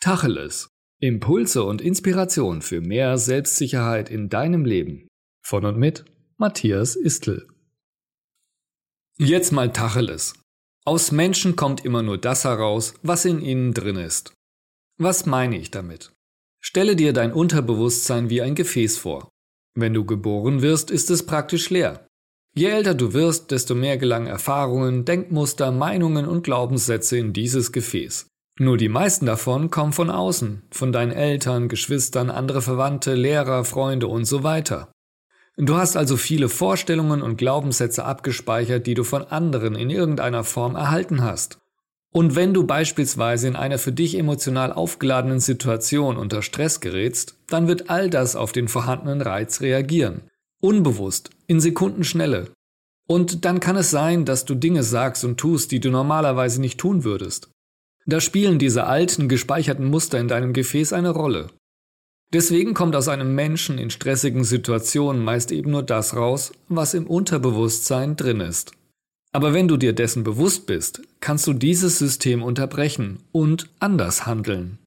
Tacheles. Impulse und Inspiration für mehr Selbstsicherheit in deinem Leben. Von und mit Matthias Istl. Jetzt mal Tacheles. Aus Menschen kommt immer nur das heraus, was in ihnen drin ist. Was meine ich damit? Stelle dir dein Unterbewusstsein wie ein Gefäß vor. Wenn du geboren wirst, ist es praktisch leer. Je älter du wirst, desto mehr gelangen Erfahrungen, Denkmuster, Meinungen und Glaubenssätze in dieses Gefäß. Nur die meisten davon kommen von außen, von deinen Eltern, Geschwistern, andere Verwandte, Lehrer, Freunde und so weiter. Du hast also viele Vorstellungen und Glaubenssätze abgespeichert, die du von anderen in irgendeiner Form erhalten hast. Und wenn du beispielsweise in einer für dich emotional aufgeladenen Situation unter Stress gerätst, dann wird all das auf den vorhandenen Reiz reagieren. Unbewusst, in Sekundenschnelle. Und dann kann es sein, dass du Dinge sagst und tust, die du normalerweise nicht tun würdest. Da spielen diese alten, gespeicherten Muster in deinem Gefäß eine Rolle. Deswegen kommt aus einem Menschen in stressigen Situationen meist eben nur das raus, was im Unterbewusstsein drin ist. Aber wenn du dir dessen bewusst bist, kannst du dieses System unterbrechen und anders handeln.